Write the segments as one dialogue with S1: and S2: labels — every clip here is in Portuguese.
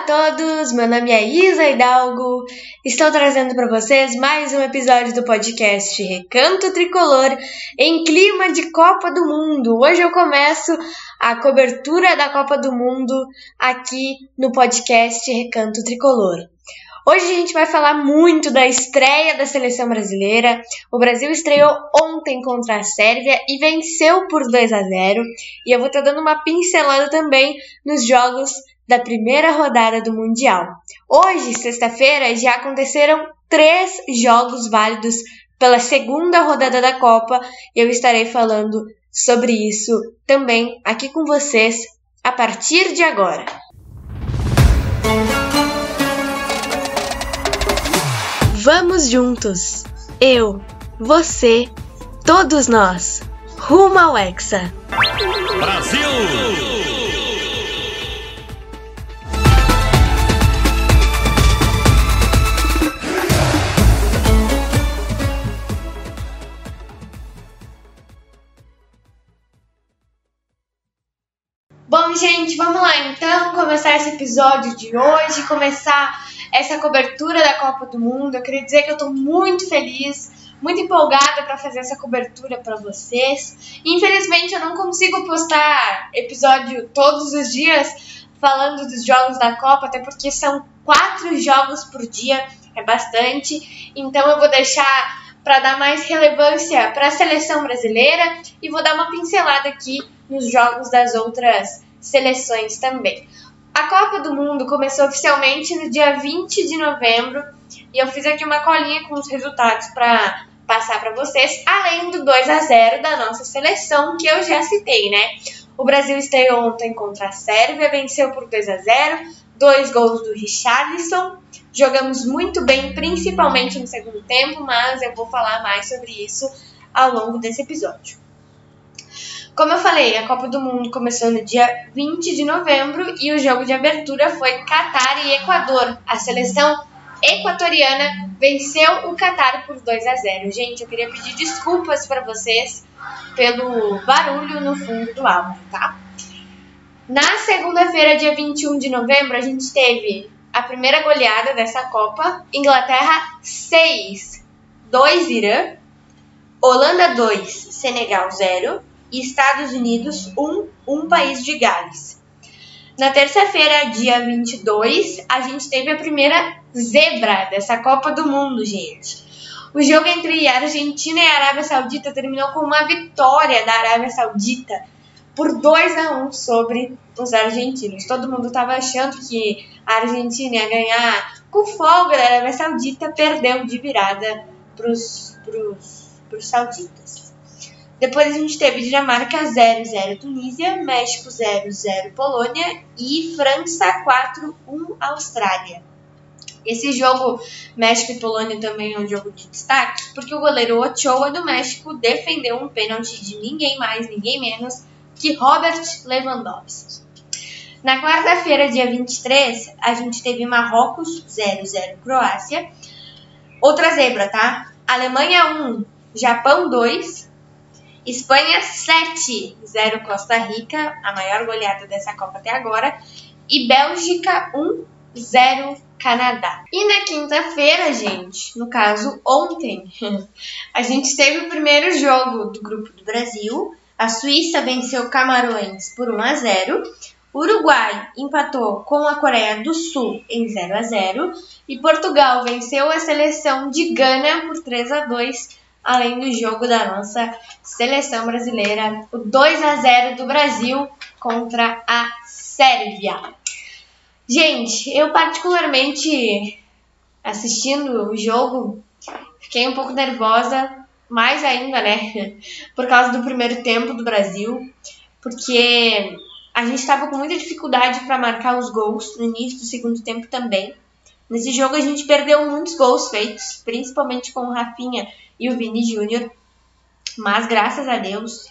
S1: a todos, meu nome é Isa Hidalgo. Estou trazendo para vocês mais um episódio do podcast Recanto Tricolor em clima de Copa do Mundo. Hoje eu começo a cobertura da Copa do Mundo aqui no podcast Recanto Tricolor. Hoje a gente vai falar muito da estreia da seleção brasileira. O Brasil estreou ontem contra a Sérvia e venceu por 2 a 0. E eu vou estar dando uma pincelada também nos jogos da primeira rodada do Mundial. Hoje, sexta-feira, já aconteceram três jogos válidos pela segunda rodada da Copa e eu estarei falando sobre isso também aqui com vocês a partir de agora. Vamos juntos! Eu, você, todos nós, rumo ao Hexa! Brasil! Então começar esse episódio de hoje, começar essa cobertura da Copa do Mundo. Eu queria dizer que eu estou muito feliz, muito empolgada para fazer essa cobertura para vocês. Infelizmente, eu não consigo postar episódio todos os dias falando dos jogos da Copa, até porque são quatro jogos por dia, é bastante. Então, eu vou deixar para dar mais relevância para a seleção brasileira e vou dar uma pincelada aqui nos jogos das outras seleções também. A Copa do Mundo começou oficialmente no dia 20 de novembro e eu fiz aqui uma colinha com os resultados para passar para vocês, além do 2 a 0 da nossa seleção que eu já citei, né? O Brasil estreou ontem contra a Sérvia, venceu por 2 a 0, dois gols do Richarlison. Jogamos muito bem, principalmente no segundo tempo, mas eu vou falar mais sobre isso ao longo desse episódio. Como eu falei, a Copa do Mundo começou no dia 20 de novembro e o jogo de abertura foi Catar e Equador. A seleção equatoriana venceu o Catar por 2 a 0. Gente, eu queria pedir desculpas para vocês pelo barulho no fundo do áudio, tá? Na segunda-feira, dia 21 de novembro, a gente teve a primeira goleada dessa Copa. Inglaterra 6, 2 Irã. Holanda 2, Senegal 0 e Estados Unidos, um, um país de Gales. Na terça-feira, dia 22, a gente teve a primeira zebra dessa Copa do Mundo, gente. O jogo entre Argentina e Arábia Saudita terminou com uma vitória da Arábia Saudita por 2 a 1 sobre os argentinos. Todo mundo estava achando que a Argentina ia ganhar com folga da Arábia Saudita, perdeu de virada para os sauditas. Depois a gente teve Dinamarca 0-0 Tunísia, México 0-0 Polônia e França 4-1 Austrália. Esse jogo México e Polônia também é um jogo de destaque, porque o goleiro Ochoa do México defendeu um pênalti de ninguém mais, ninguém menos que Robert Lewandowski. Na quarta-feira, dia 23, a gente teve Marrocos 0-0 Croácia. Outra zebra, tá? Alemanha 1, Japão 2, Espanha 7, 0 Costa Rica, a maior goleada dessa Copa até agora. E Bélgica 1, 0 Canadá. E na quinta-feira, gente, no caso ontem, a gente teve o primeiro jogo do grupo do Brasil. A Suíça venceu Camarões por 1 a 0. O Uruguai empatou com a Coreia do Sul em 0 a 0 e Portugal venceu a seleção de Gana por 3 a 2 além do jogo da nossa seleção brasileira, o 2 a 0 do Brasil contra a Sérvia. Gente, eu particularmente assistindo o jogo, fiquei um pouco nervosa, mais ainda, né, por causa do primeiro tempo do Brasil, porque a gente estava com muita dificuldade para marcar os gols no início do segundo tempo também. Nesse jogo a gente perdeu muitos gols feitos, principalmente com o Rafinha e o Vini Júnior. Mas graças a Deus,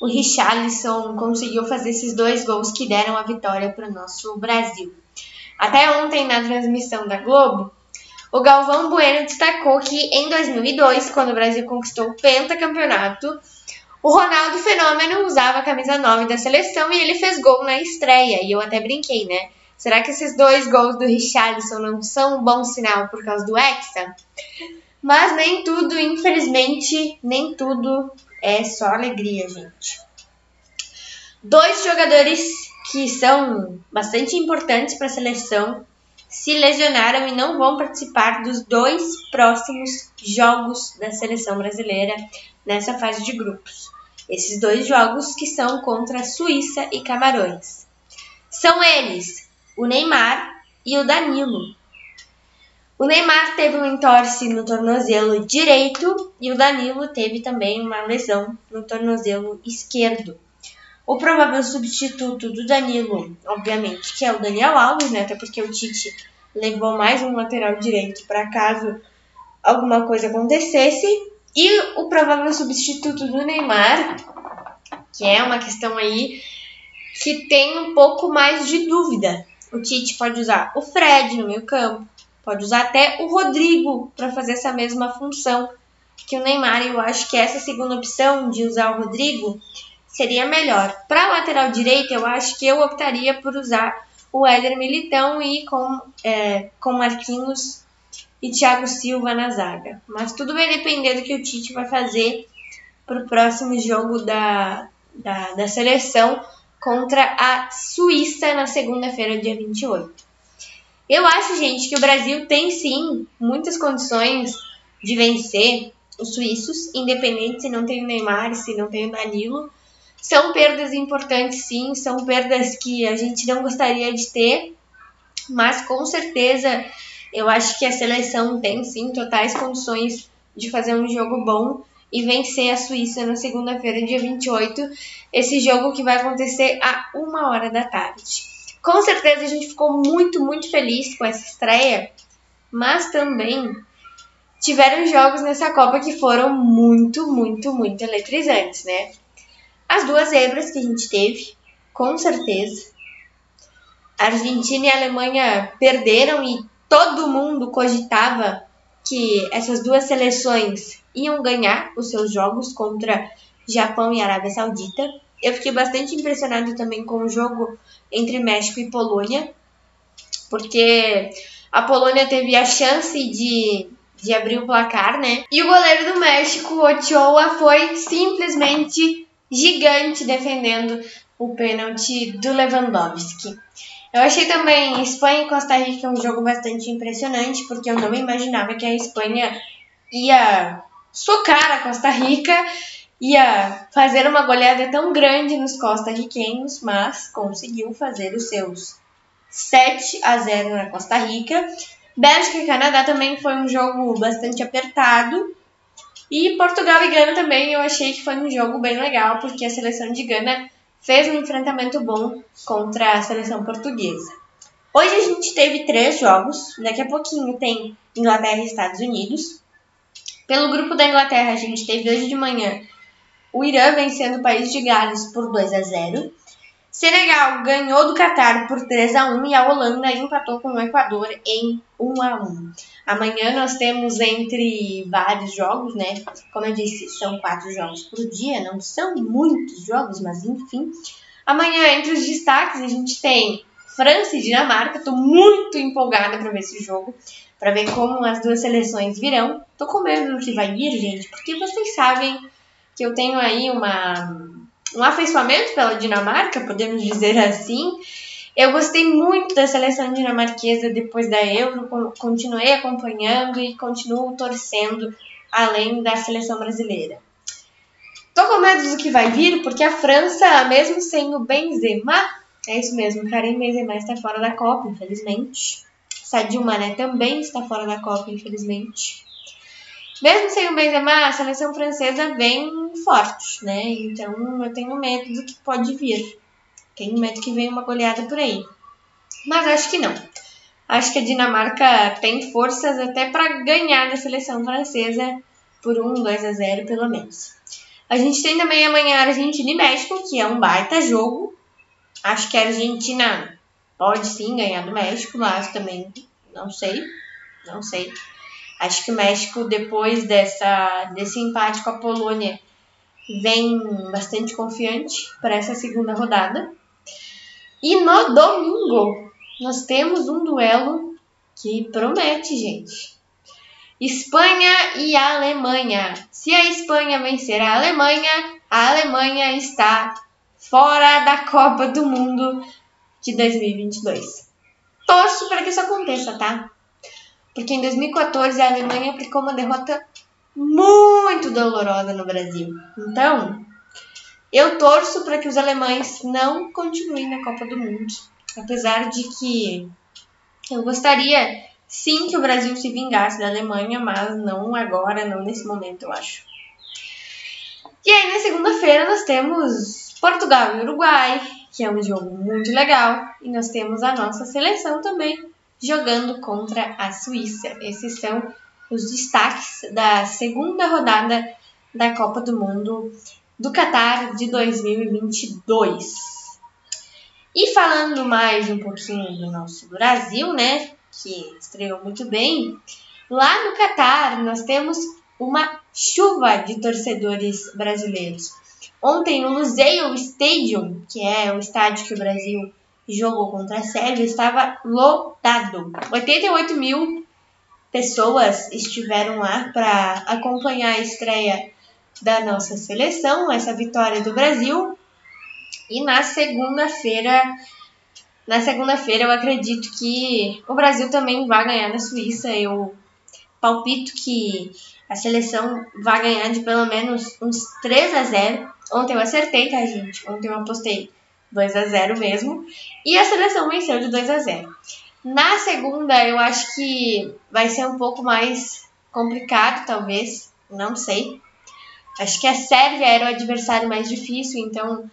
S1: o Richarlison conseguiu fazer esses dois gols que deram a vitória para o nosso Brasil. Até ontem, na transmissão da Globo, o Galvão Bueno destacou que em 2002, quando o Brasil conquistou o pentacampeonato, o Ronaldo Fenômeno usava a camisa 9 da seleção e ele fez gol na estreia. E eu até brinquei, né? Será que esses dois gols do Richarlison não são um bom sinal por causa do Hexa? Mas nem tudo, infelizmente, nem tudo é só alegria, gente. Dois jogadores que são bastante importantes para a seleção se lesionaram e não vão participar dos dois próximos jogos da seleção brasileira nessa fase de grupos. Esses dois jogos que são contra Suíça e Camarões. São eles, o Neymar e o Danilo. O Neymar teve um entorse no tornozelo direito e o Danilo teve também uma lesão no tornozelo esquerdo. O provável substituto do Danilo, obviamente, que é o Daniel Alves, né? Até porque o Tite levou mais um lateral direito para caso alguma coisa acontecesse. E o provável substituto do Neymar, que é uma questão aí que tem um pouco mais de dúvida. O Tite pode usar o Fred no meio campo, pode usar até o Rodrigo para fazer essa mesma função que o Neymar. Eu acho que essa segunda opção de usar o Rodrigo seria melhor. Para lateral direita, eu acho que eu optaria por usar o Éder Militão e com, é, com Marquinhos e Thiago Silva na zaga. Mas tudo vai depender do que o Tite vai fazer para o próximo jogo da, da, da seleção contra a Suíça na segunda-feira, dia 28. Eu acho, gente, que o Brasil tem sim muitas condições de vencer os suíços, independente se não tem o Neymar, se não tem o Danilo. São perdas importantes, sim, são perdas que a gente não gostaria de ter, mas com certeza eu acho que a seleção tem sim totais condições de fazer um jogo bom e vencer a Suíça na segunda-feira, dia 28. Esse jogo que vai acontecer a uma hora da tarde. Com certeza a gente ficou muito, muito feliz com essa estreia, mas também tiveram jogos nessa Copa que foram muito, muito, muito eletrizantes, né? As duas zebras que a gente teve, com certeza. A Argentina e a Alemanha perderam e todo mundo cogitava que essas duas seleções iam ganhar os seus jogos contra Japão e Arábia Saudita. Eu fiquei bastante impressionado também com o jogo entre México e Polônia, porque a Polônia teve a chance de, de abrir o placar, né? E o goleiro do México, Ochoa, foi simplesmente gigante defendendo o pênalti do Lewandowski. Eu achei também Espanha e Costa Rica um jogo bastante impressionante, porque eu não imaginava que a Espanha ia socar a Costa Rica, ia fazer uma goleada tão grande nos costarriquenhos, mas conseguiu fazer os seus 7 a 0 na Costa Rica. Bélgica e Canadá também foi um jogo bastante apertado, e Portugal e Gana também eu achei que foi um jogo bem legal, porque a seleção de Gana fez um enfrentamento bom contra a seleção portuguesa. Hoje a gente teve três jogos, daqui a pouquinho tem Inglaterra e Estados Unidos. Pelo grupo da Inglaterra, a gente teve hoje de manhã o Irã vencendo o país de Gales por 2 a 0. Senegal ganhou do Catar por 3 a 1 e a Holanda empatou com o Equador em 1 a 1. Amanhã nós temos entre vários jogos, né? Como eu disse, são quatro jogos por dia, não são muitos jogos, mas enfim. Amanhã, entre os destaques, a gente tem França e Dinamarca. Tô muito empolgada para ver esse jogo, para ver como as duas seleções virão. Tô com medo do que vai vir, gente, porque vocês sabem que eu tenho aí uma um afeiçoamento pela Dinamarca, podemos dizer assim. Eu gostei muito da seleção dinamarquesa depois da Euro, continuei acompanhando e continuo torcendo além da seleção brasileira. Tô com medo do que vai vir, porque a França, mesmo sem o Benzema, é isso mesmo, Karim Benzema está fora da Copa, infelizmente. Sadio Mané também está fora da Copa, infelizmente. Mesmo sem o Benzema, a seleção francesa vem forte, né? Então eu tenho medo do que pode vir. Tenho medo que venha uma goleada por aí. Mas acho que não. Acho que a Dinamarca tem forças até para ganhar da seleção francesa por 1, 2 a 0 pelo menos. A gente tem também amanhã Argentina e México, que é um baita jogo. Acho que a Argentina pode sim ganhar do México, mas também não sei. Não sei. Acho que o México, depois dessa, desse empate com a Polônia, vem bastante confiante para essa segunda rodada. E no domingo nós temos um duelo que promete, gente. Espanha e Alemanha. Se a Espanha vencer a Alemanha, a Alemanha está fora da Copa do Mundo de 2022. Torço para que isso aconteça, tá? Porque em 2014 a Alemanha aplicou uma derrota muito dolorosa no Brasil. Então, eu torço para que os alemães não continuem na Copa do Mundo. Apesar de que eu gostaria sim que o Brasil se vingasse da Alemanha, mas não agora, não nesse momento, eu acho. E aí, na segunda-feira, nós temos Portugal e Uruguai, que é um jogo muito legal, e nós temos a nossa seleção também jogando contra a Suíça. Esses são os destaques da segunda rodada da Copa do Mundo do Qatar de 2022. E falando mais um pouquinho do nosso Brasil, né, que estreou muito bem, lá no Qatar nós temos uma chuva de torcedores brasileiros. Ontem no Lusail Stadium, que é o estádio que o Brasil jogou contra a Sérvia, estava lotado. 88 mil pessoas estiveram lá para acompanhar a estreia da nossa seleção, essa vitória do Brasil. E na segunda-feira, na segunda-feira eu acredito que o Brasil também vai ganhar na Suíça. Eu palpito que a seleção vai ganhar de pelo menos uns 3 a 0. Ontem eu acertei, tá, gente? Ontem eu apostei 2 a 0 mesmo. E a seleção venceu de 2 a 0. Na segunda, eu acho que vai ser um pouco mais complicado, talvez. Não sei. Acho que a Sérvia era o adversário mais difícil, então,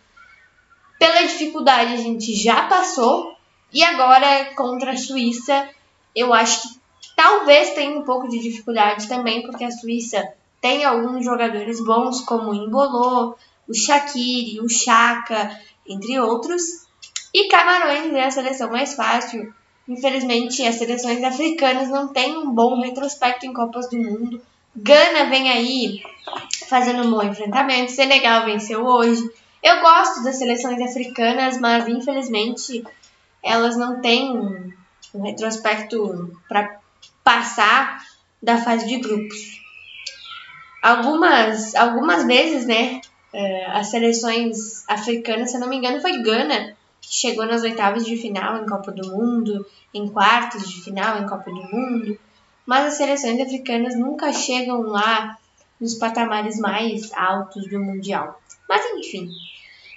S1: pela dificuldade, a gente já passou. E agora, contra a Suíça, eu acho que talvez tenha um pouco de dificuldade também, porque a Suíça tem alguns jogadores bons, como o Imbolô, o Shaqiri, o Chaka, entre outros. E Camarões é a seleção mais fácil. Infelizmente, as seleções africanas não têm um bom retrospecto em Copas do Mundo. Gana vem aí fazendo um bom enfrentamento. Senegal venceu hoje. Eu gosto das seleções africanas, mas infelizmente elas não têm um retrospecto para passar da fase de grupos. Algumas, algumas vezes, né, as seleções africanas, se eu não me engano, foi Gana que chegou nas oitavas de final em Copa do Mundo, em quartos de final em Copa do Mundo, mas as seleções africanas nunca chegam lá nos patamares mais altos do Mundial. Mas enfim,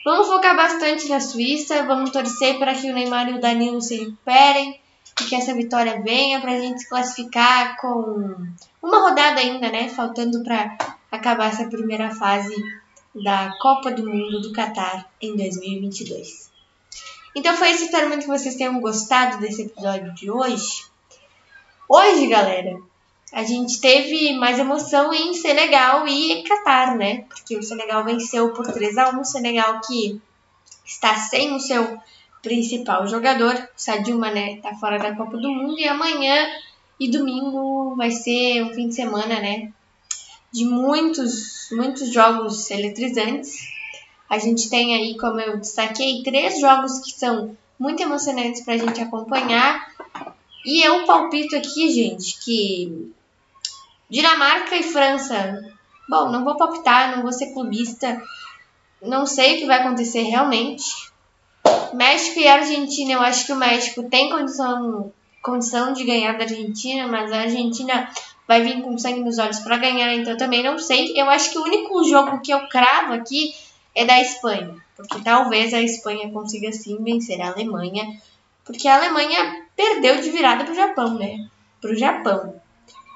S1: vamos focar bastante na Suíça, vamos torcer para que o Neymar e o Danilo se recuperem e que essa vitória venha para a gente se classificar com uma rodada ainda, né? Faltando para acabar essa primeira fase da Copa do Mundo do Catar em 2022. Então foi esse, espero muito que vocês tenham gostado desse episódio de hoje. Hoje, galera, a gente teve mais emoção em Senegal e Catar, né? Porque o Senegal venceu por 3 a 1 o Senegal que está sem o seu principal jogador, o Sadio Mané, está fora da Copa do Mundo. E amanhã e domingo vai ser um fim de semana, né? De muitos, muitos jogos eletrizantes. A gente tem aí, como eu destaquei, três jogos que são muito emocionantes para a gente acompanhar. E eu palpito aqui, gente, que Dinamarca e França. Bom, não vou palpitar, não vou ser clubista. Não sei o que vai acontecer realmente. México e Argentina, eu acho que o México tem condição, condição de ganhar da Argentina, mas a Argentina vai vir com sangue nos olhos para ganhar, então também não sei. Eu acho que o único jogo que eu cravo aqui é da Espanha, porque talvez a Espanha consiga sim vencer a Alemanha, porque a Alemanha perdeu de virada para o Japão, né? Para o Japão.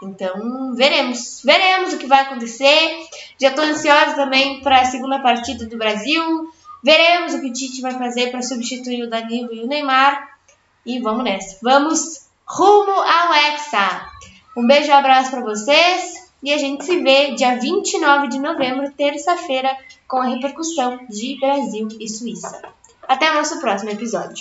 S1: Então, veremos. Veremos o que vai acontecer. Já estou ansiosa também para a segunda partida do Brasil. Veremos o que o Tite vai fazer para substituir o Danilo e o Neymar. E vamos nessa. Vamos rumo ao Hexa. Um beijo e um abraço para vocês. E a gente se vê dia 29 de novembro, terça-feira, com a repercussão de Brasil e Suíça. Até o nosso próximo episódio.